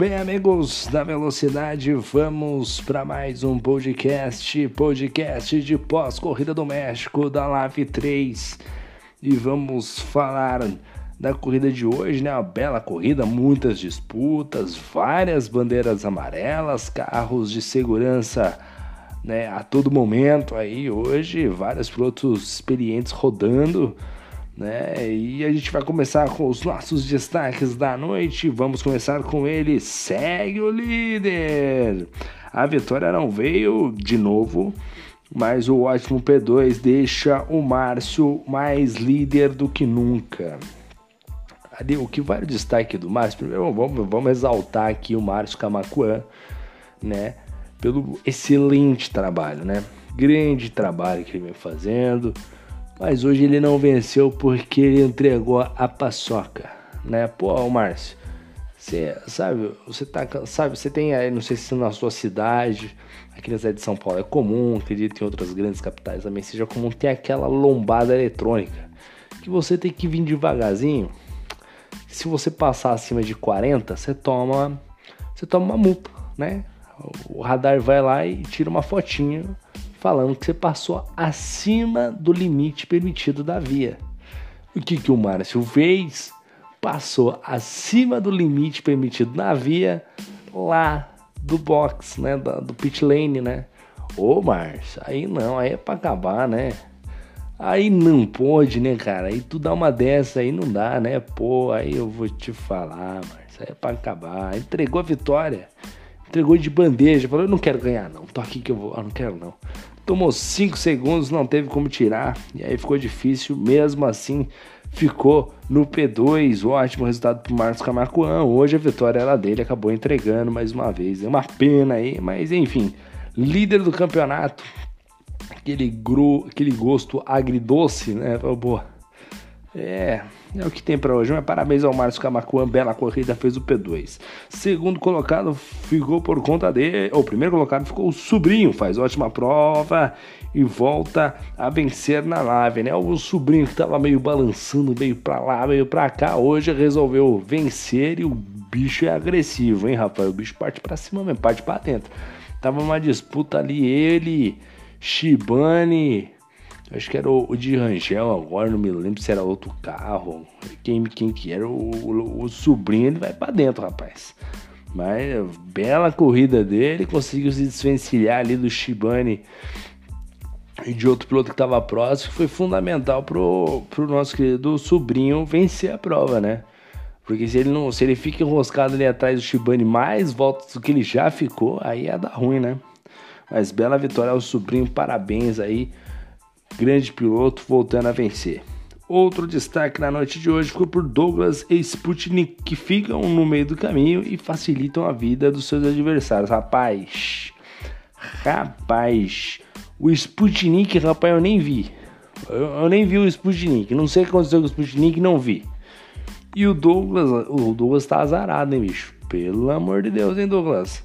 Bem, amigos da Velocidade, vamos para mais um podcast, podcast de pós-corrida do México da Live 3. E vamos falar da corrida de hoje, né? Uma bela corrida, muitas disputas, várias bandeiras amarelas, carros de segurança, né, a todo momento aí hoje, vários pilotos experientes rodando né? E a gente vai começar com os nossos destaques da noite. Vamos começar com ele. Segue o líder. A vitória não veio de novo, mas o ótimo P2 deixa o Márcio mais líder do que nunca. Ali, o que vai o destaque do Márcio? Primeiro, vamos, vamos exaltar aqui o Márcio Camacuã, né? Pelo excelente trabalho, né? Grande trabalho que ele vem fazendo mas hoje ele não venceu porque ele entregou a paçoca, né? Pô, Márcio, você sabe, você tá, sabe, você tem aí, não sei se na sua cidade, aqui na cidade de São Paulo é comum, acredito em outras grandes capitais também seja comum, tem aquela lombada eletrônica que você tem que vir devagarzinho. Se você passar acima de 40, você toma, você toma uma multa, né? O radar vai lá e tira uma fotinha falando que você passou acima do limite permitido da via. O que, que o Márcio fez? Passou acima do limite permitido na via lá do box, né? Do, do pit lane, né? Ô Márcio, aí não, aí é pra acabar, né? Aí não pode, né, cara? Aí tu dá uma dessa aí não dá, né? Pô, aí eu vou te falar, Márcio, aí é pra acabar. Entregou a vitória entregou de bandeja, falou: Eu não quero ganhar, não, tô aqui que eu vou, eu não quero, não. Tomou 5 segundos, não teve como tirar, e aí ficou difícil, mesmo assim ficou no P2. Ótimo resultado para Marcos Camarcoan. Hoje a vitória era dele, acabou entregando mais uma vez. É uma pena aí, mas enfim, líder do campeonato. Aquele, gru, aquele gosto agridoce, né? Boa. É, é o que tem para hoje. Mas parabéns ao Márcio Camacuan, bela corrida, fez o P2. Segundo colocado ficou por conta dele. O primeiro colocado ficou o sobrinho, faz ótima prova e volta a vencer na nave, né? O sobrinho que tava meio balançando, meio pra lá, meio pra cá, hoje resolveu vencer e o bicho é agressivo, hein, rapaz? O bicho parte pra cima mesmo, parte pra dentro. Tava uma disputa ali, ele, Shibane Acho que era o, o de Rangel agora, não me lembro se era outro carro. Quem, quem que era? O, o, o sobrinho, ele vai para dentro, rapaz. Mas bela corrida dele, conseguiu se desvencilhar ali do Shibane e de outro piloto que estava próximo, foi fundamental pro, pro nosso querido sobrinho vencer a prova, né? Porque se ele não, se ele fica enroscado ali atrás do Shibane mais voltas do que ele já ficou, aí ia dar ruim, né? Mas bela vitória ao sobrinho, parabéns aí grande piloto voltando a vencer. Outro destaque na noite de hoje ficou por Douglas e Sputnik, que ficam no meio do caminho e facilitam a vida dos seus adversários. Rapaz, rapaz, o Sputnik, rapaz, eu nem vi. Eu, eu nem vi o Sputnik. Não sei o que aconteceu com o Sputnik, não vi. E o Douglas, o Douglas tá azarado, hein, bicho? Pelo amor de Deus, hein, Douglas?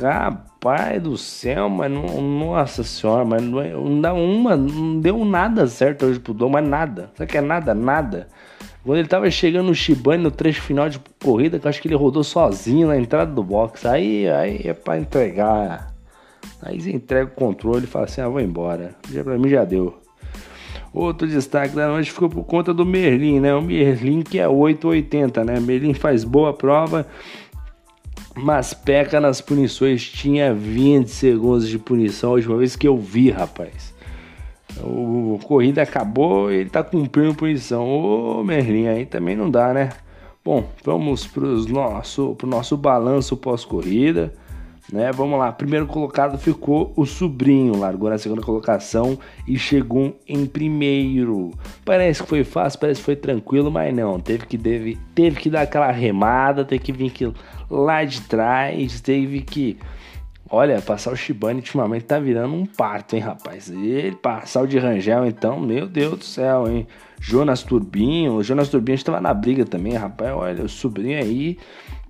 Rapaz do céu, mas não, nossa senhora, mas não, é, não dá uma, não deu nada certo hoje pro Dom, mas nada. Sabe que é nada? Nada. Quando ele tava chegando no Shibane no trecho final de corrida, que eu acho que ele rodou sozinho na entrada do box. Aí, aí é pra entregar. Aí você entrega o controle e fala assim: ah, vou embora. Já pra mim já deu. Outro destaque da noite ficou por conta do Merlin, né? O Merlin que é 880, né? Merlin faz boa prova mas peca nas punições. Tinha 20 segundos de punição a última vez que eu vi, rapaz. O corrida acabou e ele tá cumprindo punição. Ô Merlin, aí também não dá, né? Bom, vamos pro nosso, pro nosso balanço pós-corrida. Né? Vamos lá, primeiro colocado ficou o sobrinho, largou na segunda colocação e chegou em primeiro. Parece que foi fácil, parece que foi tranquilo, mas não, teve que, teve, teve que dar aquela remada, teve que vir aqui lá de trás, teve que. Olha, passar o Shibane ultimamente tá virando um parto, hein, rapaz? Ele passar o de Rangel, então, meu Deus do céu, hein? Jonas Turbinho, o Jonas Turbinho estava na briga também, rapaz. Olha, o sobrinho aí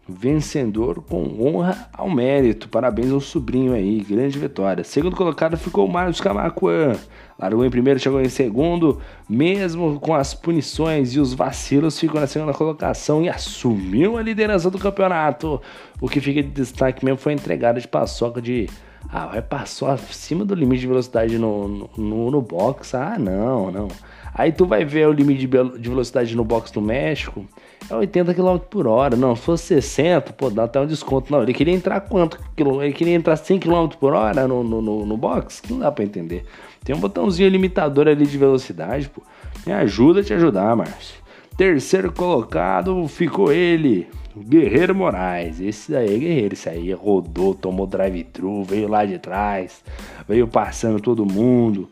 vencedor com honra ao mérito. Parabéns ao sobrinho aí, grande vitória. Segundo colocado ficou o Marcos Camacuan. Largou em primeiro, chegou em segundo, mesmo com as punições e os vacilos, ficou na segunda colocação e assumiu a liderança do campeonato. O que fica de destaque mesmo foi a entregada de paçoca de. Ah, vai passou acima do limite de velocidade no, no, no, no box. Ah, não, não. Aí tu vai ver o limite de velocidade no box do México é 80 km por hora. Não, se fosse 60, pô, dá até um desconto. Não, ele queria entrar quanto? Ele queria entrar 100 km por hora no, no, no, no box? Não dá pra entender. Tem um botãozinho limitador ali de velocidade, pô. Me ajuda a te ajudar, Márcio. Terceiro colocado ficou ele, Guerreiro Moraes. Esse daí é guerreiro, esse aí rodou, tomou drive-thru, veio lá de trás, veio passando todo mundo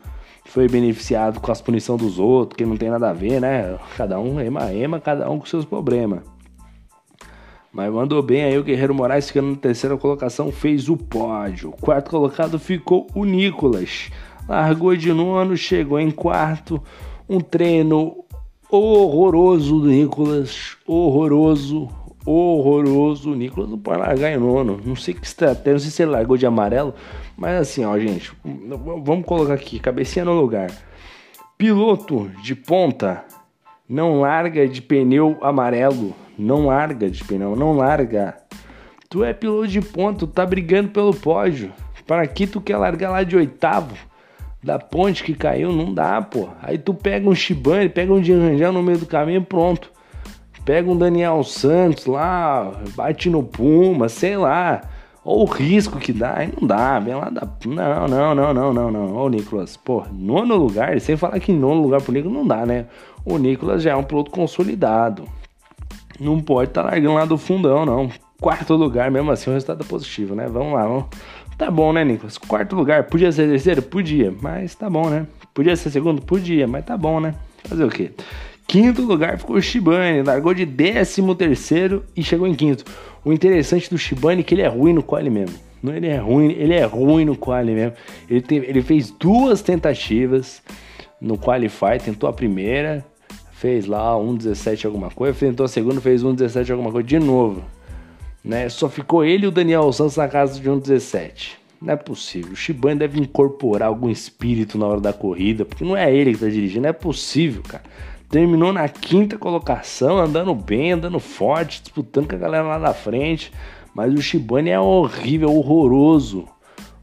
foi beneficiado com as punições dos outros, que não tem nada a ver, né? Cada um ema ema, cada um com seus problemas. Mas mandou bem aí o Guerreiro Moraes ficando na terceira colocação, fez o pódio. Quarto colocado ficou o Nicolas. Largou de nono, chegou em quarto. Um treino horroroso do Nicolas, horroroso, horroroso. O Nicolas não pode largar em nono. Não sei que estratégia, não sei se ele largou de amarelo, mas assim, ó, gente, vamos colocar aqui, cabecinha no lugar. Piloto de ponta não larga de pneu amarelo, não larga de pneu, não larga. Tu é piloto de ponta, tu tá brigando pelo pódio. Para que tu quer largar lá de oitavo? Da ponte que caiu, não dá, pô. Aí tu pega um Shibane, pega um Rangel no meio do caminho, pronto pega um Daniel Santos lá, bate no Puma, sei lá. Ou o risco que dá, aí não dá, vem lá da. Não, não, não, não, não, não. Ô Nicolas, pô, nono lugar, sem falar que nono lugar pro Nicolas não dá, né? O Nicolas já é um piloto consolidado. Não pode estar tá largando lá do fundão, não. Quarto lugar, mesmo assim, o resultado é positivo, né? Vamos lá, vamos. Tá bom, né, Nicolas? Quarto lugar, podia ser terceiro? Podia, mas tá bom, né? Podia ser segundo? Podia, mas tá bom, né? Fazer o quê? Quinto lugar ficou o Shibane, largou de 13 terceiro e chegou em quinto. O interessante do Shibane é que ele é ruim no quali mesmo. Não, ele é ruim, ele é ruim no quali mesmo. Ele, ele fez duas tentativas no qualify, tentou a primeira, fez lá 1.17 alguma coisa, tentou a segunda, fez 1.17 alguma coisa de novo. Né? Só ficou ele e o Daniel Santos na casa de 1.17. Não é possível. O Shibane deve incorporar algum espírito na hora da corrida, porque não é ele que está dirigindo, não é possível, cara. Terminou na quinta colocação, andando bem, andando forte, disputando com a galera lá da frente. Mas o Shibane é horrível, horroroso.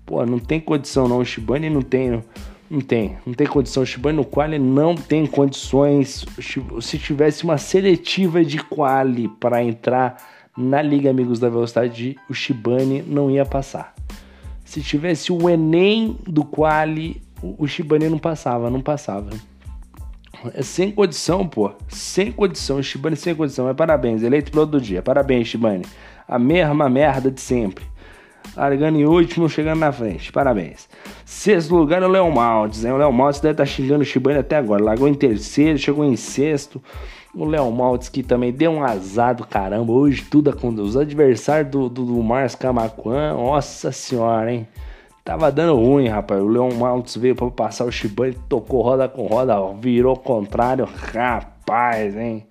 Pô, não tem condição não. O Shibane não tem. Não tem, não tem condição. O Shibane no quali não tem condições. Se tivesse uma seletiva de quali para entrar na Liga Amigos da Velocidade, o Shibane não ia passar. Se tivesse o Enem do quali, o Shibane não passava, não passava. É sem condição, pô. Sem condição. Shibane sem condição. Mas parabéns. Eleito piloto do dia. Parabéns, Shibane. A mesma merda de sempre. Largando em último, chegando na frente. Parabéns. Sexto lugar é o Léo Maltes. Hein? O Léo Maltes deve estar tá xingando o Shibane até agora. Largou em terceiro, chegou em sexto. O Léo Maltes que também deu um azar do caramba. Hoje tudo aconteceu. Os adversários do, do, do Mars Camacuan. Nossa senhora, hein? Tava dando ruim, rapaz. O Leon Maltz veio pra passar o Shibane, tocou roda com roda, virou contrário. Rapaz, hein?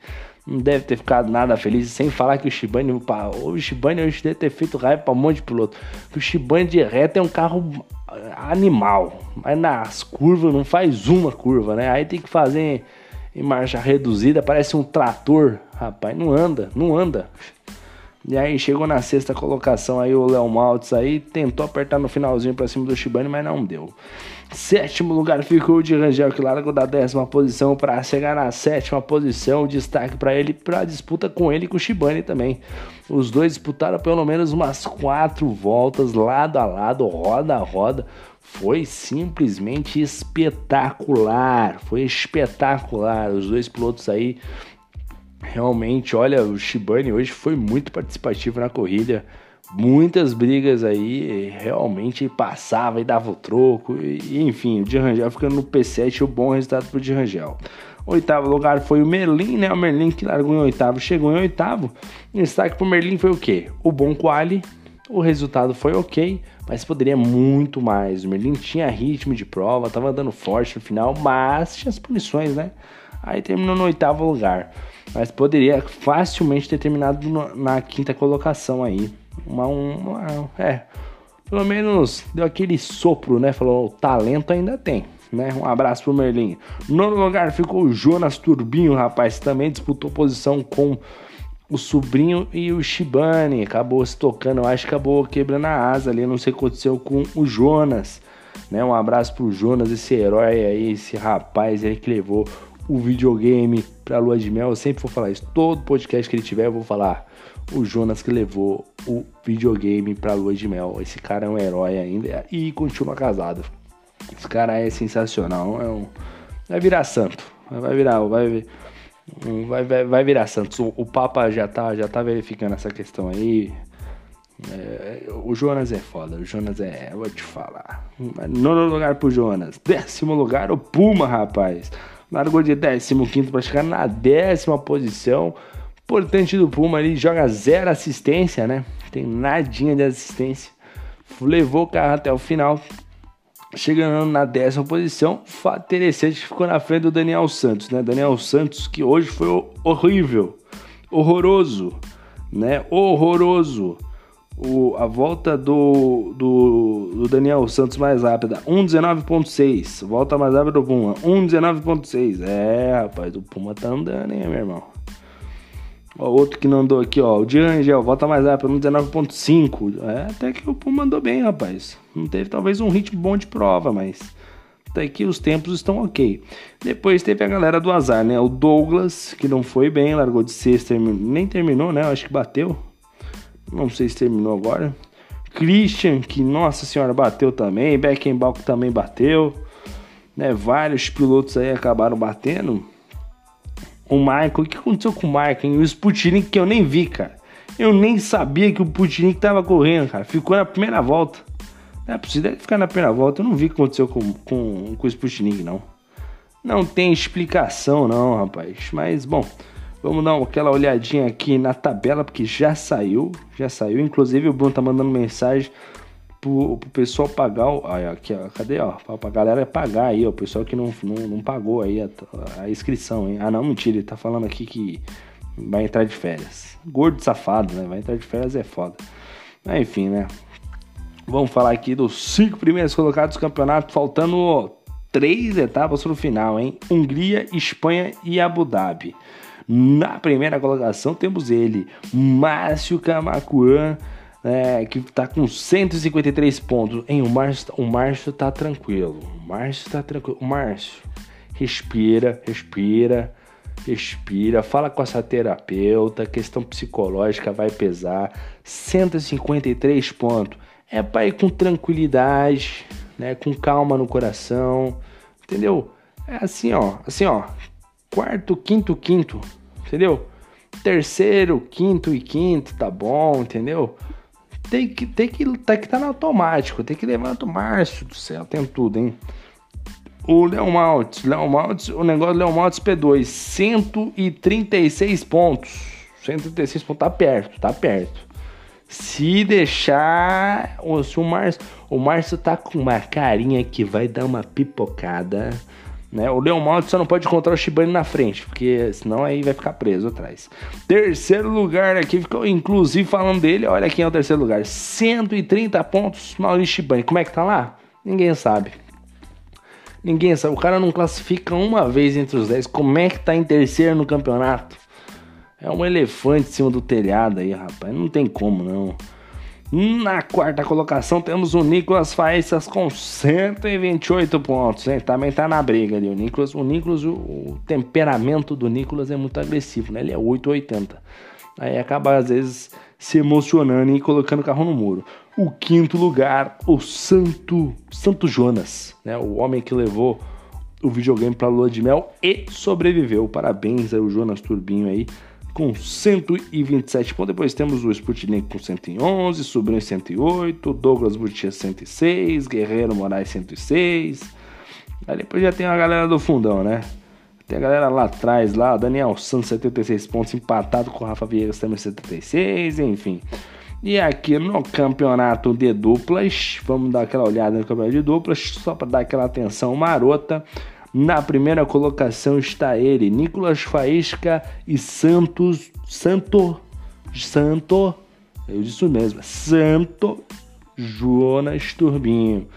Não deve ter ficado nada feliz, sem falar que o Shibane, o Shibane hoje deve ter feito raiva pra um monte de piloto. o Shibane de reta é um carro animal, mas nas curvas não faz uma curva, né? Aí tem que fazer em marcha reduzida, parece um trator. Rapaz, não anda, não anda. E aí chegou na sexta colocação aí o Léo Maltz aí, tentou apertar no finalzinho para cima do Shibane, mas não deu. Sétimo lugar ficou o de Rangel, que largou da décima posição para chegar na sétima posição. Destaque para ele para a disputa com ele e com o Shibane também. Os dois disputaram pelo menos umas quatro voltas lado a lado, roda a roda. Foi simplesmente espetacular. Foi espetacular. Os dois pilotos aí realmente, olha, o Shibane hoje foi muito participativo na corrida. Muitas brigas aí, realmente passava e dava o troco. E, enfim, o Rangel ficando no P7, o bom resultado pro Rangel. Oitavo lugar foi o Merlin, né? O Merlin que largou em oitavo, chegou em oitavo. O destaque pro Merlin foi o quê? O bom quali, o resultado foi ok, mas poderia muito mais. O Merlin tinha ritmo de prova, tava andando forte no final, mas tinha as punições, né? Aí terminou no oitavo lugar. Mas poderia facilmente ter terminado no, na quinta colocação aí. Uma, uma, é, pelo menos deu aquele sopro, né? Falou, o talento ainda tem. Né? Um abraço pro Merlin. Nono lugar ficou o Jonas Turbinho, rapaz, também disputou posição com o sobrinho e o Shibane. Acabou se tocando, eu acho que acabou quebrando a asa ali. Não sei o que aconteceu com o Jonas. Né? Um abraço pro Jonas, esse herói aí, esse rapaz aí que levou o videogame pra lua de mel. Eu sempre vou falar isso. Todo podcast que ele tiver, eu vou falar. O Jonas que levou o videogame pra lua de mel. Esse cara é um herói ainda e continua casado. Esse cara é sensacional. É um... Vai virar santo. Vai virar. Vai, vai, vai, vai virar santo. O, o Papa já tá, já tá verificando essa questão aí. É, o Jonas é foda, o Jonas é. Vou te falar. Nono lugar pro Jonas. Décimo lugar, o Puma, rapaz. Largou de 15 para chegar na décima posição. Importante do Puma ali, joga zero assistência, né? Tem nadinha de assistência. Levou o carro até o final. Chegando na décima posição, interessante ficou na frente do Daniel Santos, né? Daniel Santos que hoje foi horrível, horroroso, né? Horroroso o, a volta do, do, do, Daniel Santos mais rápida, 1,19.6. Volta mais rápida do Puma, 1,19.6. É, rapaz, o Puma tá andando, hein, meu irmão. Ó, outro que não andou aqui, ó, o Angel, volta mais rápido, 1,19.5. É, até que o Puma andou bem, rapaz. Não teve talvez um ritmo bom de prova, mas até que os tempos estão ok. Depois teve a galera do azar, né? O Douglas, que não foi bem, largou de sexta, nem terminou, né? Acho que bateu. Não sei se terminou agora. Christian, que nossa senhora bateu também. Beckenbauer também bateu. Né, vários pilotos aí acabaram batendo. O Michael, o que aconteceu com o Michael? E o Sputnik que eu nem vi, cara. Eu nem sabia que o Sputnik tava correndo, cara. Ficou na primeira volta. É possível ficar na primeira volta. Eu não vi o que aconteceu com, com, com o Sputnik, não. Não tem explicação, não, rapaz. Mas, bom, Vamos dar aquela olhadinha aqui na tabela, porque já saiu, já saiu. Inclusive o Bruno tá mandando mensagem pro, pro pessoal pagar. O, aqui, ó, cadê, ó? Pra, pra galera pagar aí, ó. O pessoal que não, não, não pagou aí a, a, inscrição, hein? Ah, não, mentira, ele tá falando aqui que vai entrar de férias. Gordo safado, né? Vai entrar de férias é foda. Mas enfim, né? Vamos falar aqui dos cinco primeiros colocados do campeonato, faltando três etapas pro final, hein? Hungria, Espanha e Abu Dhabi. Na primeira colocação temos ele, Márcio Camacuan, é, que está com 153 pontos. Em o Márcio, o Márcio tá tranquilo. O Márcio tá tranquilo. O Márcio, respira, respira, respira. Fala com essa terapeuta. Questão psicológica vai pesar. 153 pontos. É para ir com tranquilidade, né? Com calma no coração, entendeu? É assim, ó, assim, ó quarto, quinto, quinto, entendeu? Terceiro, quinto e quinto, tá bom, entendeu? Tem que, tem que, tem que tá no automático, tem que levantar o Márcio do céu, tem tudo, hein? O Léo Maltz, Léo Maltz, o negócio do Léo Maltz P2, 136 pontos. 136 pontos, tá perto, tá perto. Se deixar, se o Márcio, o Márcio tá com uma carinha que vai dar uma pipocada. Né? O Leon Malto só não pode encontrar o Shibane na frente, porque senão aí vai ficar preso atrás. Terceiro lugar aqui, ficou inclusive falando dele, olha quem é o terceiro lugar. 130 pontos, Maurício Shibane. Como é que tá lá? Ninguém sabe. Ninguém sabe. O cara não classifica uma vez entre os 10. Como é que tá em terceiro no campeonato? É um elefante em cima do telhado aí, rapaz. Não tem como, não. Na quarta colocação temos o Nicolas Faísas com 128 pontos, hein? Também tá na briga ali. O Nicolas, o, Nicolas, o, o temperamento do Nicolas é muito agressivo, né? Ele é 880. Aí acaba às vezes se emocionando e colocando o carro no muro. O quinto lugar, o Santo, Santo Jonas, né? O homem que levou o videogame para lua de mel e sobreviveu. Parabéns aí o Jonas Turbinho aí com 127 pontos. Depois temos o Sputnik com 111, Sobrinho 108, Douglas Burtia 106, Guerreiro Moraes 106. Aí depois já tem a galera do fundão, né? Tem a galera lá atrás, lá, Daniel Santos 76 pontos, empatado com o Rafa Viegas também 76, enfim. E aqui no campeonato de duplas, vamos dar aquela olhada no campeonato de duplas, só para dar aquela atenção marota. Na primeira colocação está ele, Nicolas Faísca e Santos Santo Santo, eu disse mesmo, Santo Jonas Turbinho.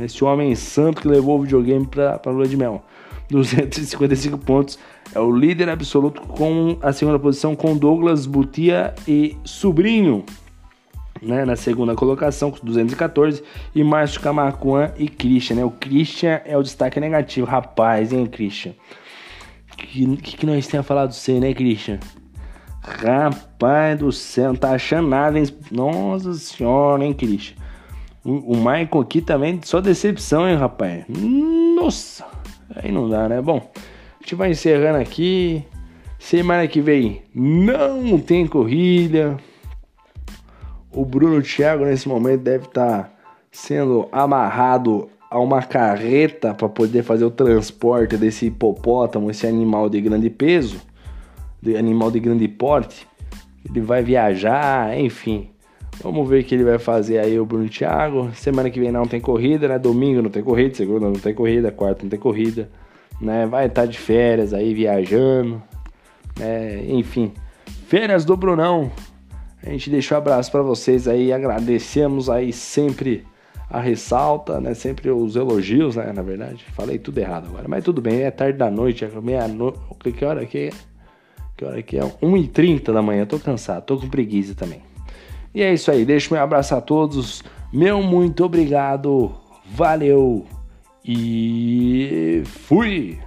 Esse homem santo que levou o videogame para a lua de mel. 255 pontos. É o líder absoluto com a segunda posição com Douglas Butia e Sobrinho. Né, na segunda colocação com 214 e Márcio Camacuan e Christian, né? O Christian é o destaque negativo, rapaz, hein, Christian? Que que, que nós temos falado você, né, Christian? Rapaz do céu, não tá achando nada, hein? Nossa senhora, hein, Christian? O, o Michael aqui também, só decepção, hein, rapaz? Nossa! Aí não dá, né? Bom, a gente vai encerrando aqui. Semana que vem não tem corrida. O Bruno Thiago nesse momento deve estar tá sendo amarrado a uma carreta para poder fazer o transporte desse hipopótamo, esse animal de grande peso, de animal de grande porte. Ele vai viajar, enfim. Vamos ver o que ele vai fazer aí, o Bruno Thiago. Semana que vem não tem corrida, né? Domingo não tem corrida, segunda não tem corrida, quarta não tem corrida, né? Vai estar tá de férias aí, viajando, né? Enfim, férias do Brunão. A gente deixou um abraço para vocês aí, agradecemos aí sempre a ressalta, né? Sempre os elogios, né? Na verdade, falei tudo errado agora, mas tudo bem, é tarde da noite, é meia-noite, que hora que é? Que hora que é? 1h30 da manhã, tô cansado, tô com preguiça também. E é isso aí, deixo meu abraço a todos, meu muito obrigado, valeu e fui!